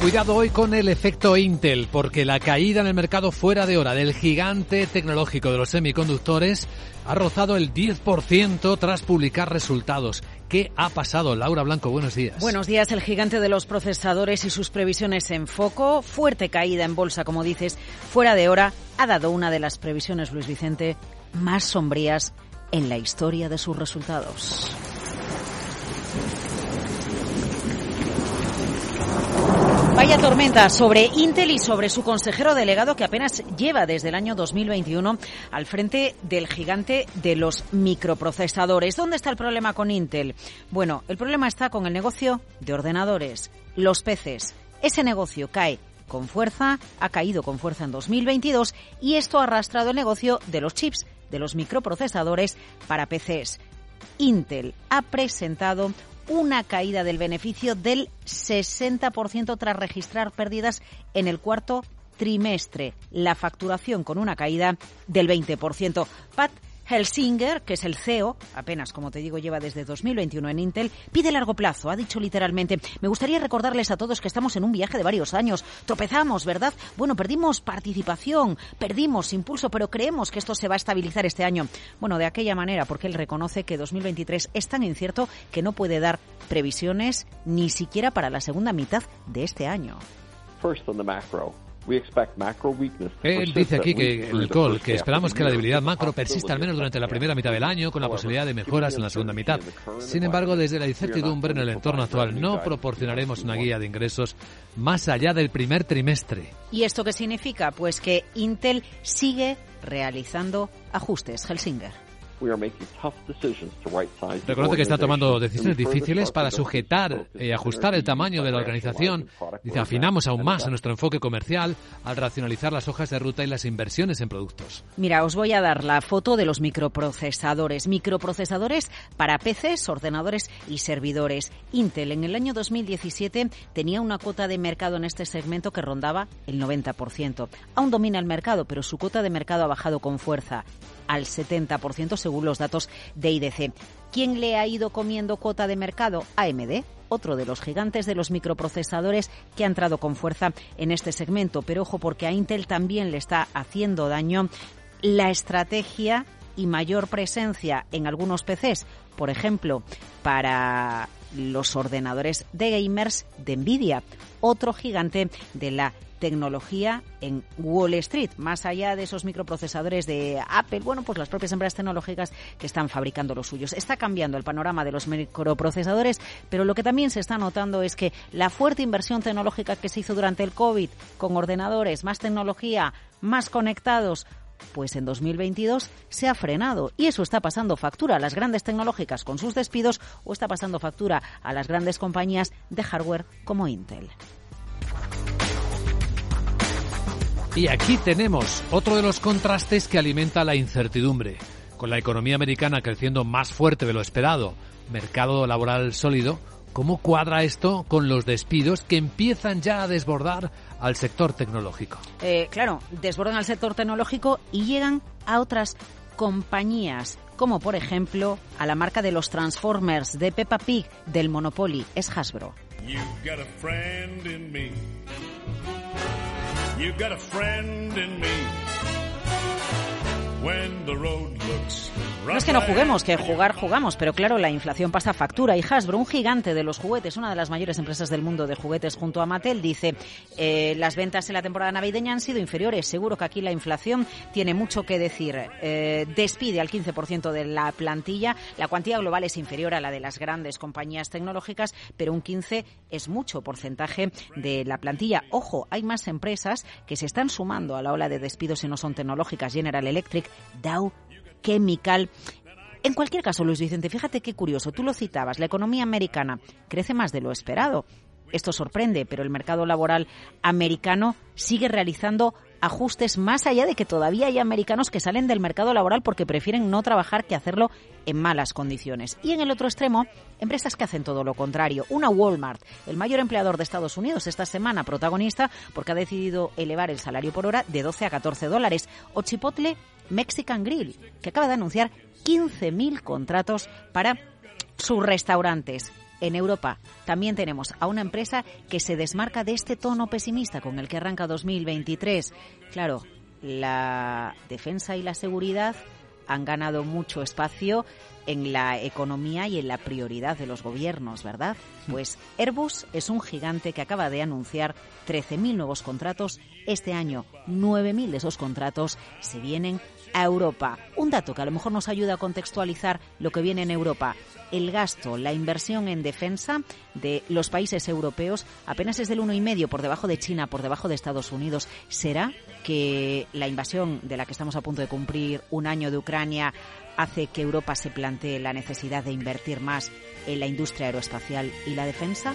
Cuidado hoy con el efecto Intel, porque la caída en el mercado fuera de hora del gigante tecnológico de los semiconductores ha rozado el 10% tras publicar resultados. ¿Qué ha pasado? Laura Blanco, buenos días. Buenos días. El gigante de los procesadores y sus previsiones en foco. Fuerte caída en bolsa, como dices, fuera de hora. Ha dado una de las previsiones, Luis Vicente, más sombrías en la historia de sus resultados. Vaya tormenta sobre Intel y sobre su consejero delegado que apenas lleva desde el año 2021 al frente del gigante de los microprocesadores. ¿Dónde está el problema con Intel? Bueno, el problema está con el negocio de ordenadores, los PCs. Ese negocio cae con fuerza, ha caído con fuerza en 2022 y esto ha arrastrado el negocio de los chips, de los microprocesadores para PCs. Intel ha presentado una caída del beneficio del 60% tras registrar pérdidas en el cuarto trimestre. La facturación con una caída del 20%. Pat Helsinger, que es el CEO, apenas como te digo lleva desde 2021 en Intel, pide largo plazo, ha dicho literalmente, me gustaría recordarles a todos que estamos en un viaje de varios años, tropezamos, ¿verdad? Bueno, perdimos participación, perdimos impulso, pero creemos que esto se va a estabilizar este año. Bueno, de aquella manera, porque él reconoce que 2023 es tan incierto que no puede dar previsiones ni siquiera para la segunda mitad de este año. First on the macro. Él dice aquí que el call, que esperamos que la debilidad macro persista al menos durante la primera mitad del año, con la posibilidad de mejoras en la segunda mitad. Sin embargo, desde la incertidumbre en el entorno actual, no proporcionaremos una guía de ingresos más allá del primer trimestre. ¿Y esto qué significa? Pues que Intel sigue realizando ajustes. Helsinger. Reconoce que está tomando decisiones difíciles para sujetar y ajustar el tamaño de la organización. Dice, afinamos aún más a nuestro enfoque comercial al racionalizar las hojas de ruta y las inversiones en productos. Mira, os voy a dar la foto de los microprocesadores. Microprocesadores para PCs, ordenadores y servidores. Intel en el año 2017 tenía una cuota de mercado en este segmento que rondaba el 90%. Aún domina el mercado, pero su cuota de mercado ha bajado con fuerza al 70% según los datos de IDC. ¿Quién le ha ido comiendo cuota de mercado? AMD, otro de los gigantes de los microprocesadores que ha entrado con fuerza en este segmento. Pero ojo, porque a Intel también le está haciendo daño la estrategia y mayor presencia en algunos PCs, por ejemplo, para los ordenadores de gamers de Nvidia, otro gigante de la tecnología en Wall Street, más allá de esos microprocesadores de Apple, bueno, pues las propias empresas tecnológicas que están fabricando los suyos. Está cambiando el panorama de los microprocesadores, pero lo que también se está notando es que la fuerte inversión tecnológica que se hizo durante el COVID con ordenadores, más tecnología, más conectados, pues en 2022 se ha frenado y eso está pasando factura a las grandes tecnológicas con sus despidos o está pasando factura a las grandes compañías de hardware como Intel. Y aquí tenemos otro de los contrastes que alimenta la incertidumbre. Con la economía americana creciendo más fuerte de lo esperado, mercado laboral sólido, ¿cómo cuadra esto con los despidos que empiezan ya a desbordar al sector tecnológico? Eh, claro, desbordan al sector tecnológico y llegan a otras compañías, como por ejemplo a la marca de los Transformers de Peppa Pig del Monopoly, es Hasbro. You got a friend in me. When the road looks no es que no juguemos, que jugar jugamos, pero claro, la inflación pasa factura. Y Hasbro, un gigante de los juguetes, una de las mayores empresas del mundo de juguetes junto a Mattel, dice, eh, las ventas en la temporada navideña han sido inferiores. Seguro que aquí la inflación tiene mucho que decir. Eh, despide al 15% de la plantilla. La cuantía global es inferior a la de las grandes compañías tecnológicas, pero un 15 es mucho porcentaje de la plantilla. Ojo, hay más empresas que se están sumando a la ola de despidos y no son tecnológicas. General Electric, Dow chemical. En cualquier caso, Luis Vicente, fíjate qué curioso, tú lo citabas, la economía americana crece más de lo esperado. Esto sorprende, pero el mercado laboral americano sigue realizando ajustes más allá de que todavía hay americanos que salen del mercado laboral porque prefieren no trabajar que hacerlo en malas condiciones. Y en el otro extremo, empresas que hacen todo lo contrario. Una Walmart, el mayor empleador de Estados Unidos esta semana, protagonista porque ha decidido elevar el salario por hora de 12 a 14 dólares. O Chipotle Mexican Grill, que acaba de anunciar 15.000 contratos para sus restaurantes. En Europa también tenemos a una empresa que se desmarca de este tono pesimista con el que arranca 2023. Claro, la defensa y la seguridad han ganado mucho espacio en la economía y en la prioridad de los gobiernos, ¿verdad? Pues Airbus es un gigante que acaba de anunciar 13.000 nuevos contratos este año. 9.000 de esos contratos se vienen a Europa. Un dato que a lo mejor nos ayuda a contextualizar lo que viene en Europa. El gasto, la inversión en defensa de los países europeos apenas es del 1,5 por debajo de China, por debajo de Estados Unidos. ¿Será que la invasión de la que estamos a punto de cumplir un año de Ucrania hace que Europa se plantee la necesidad de invertir más en la industria aeroespacial y la defensa?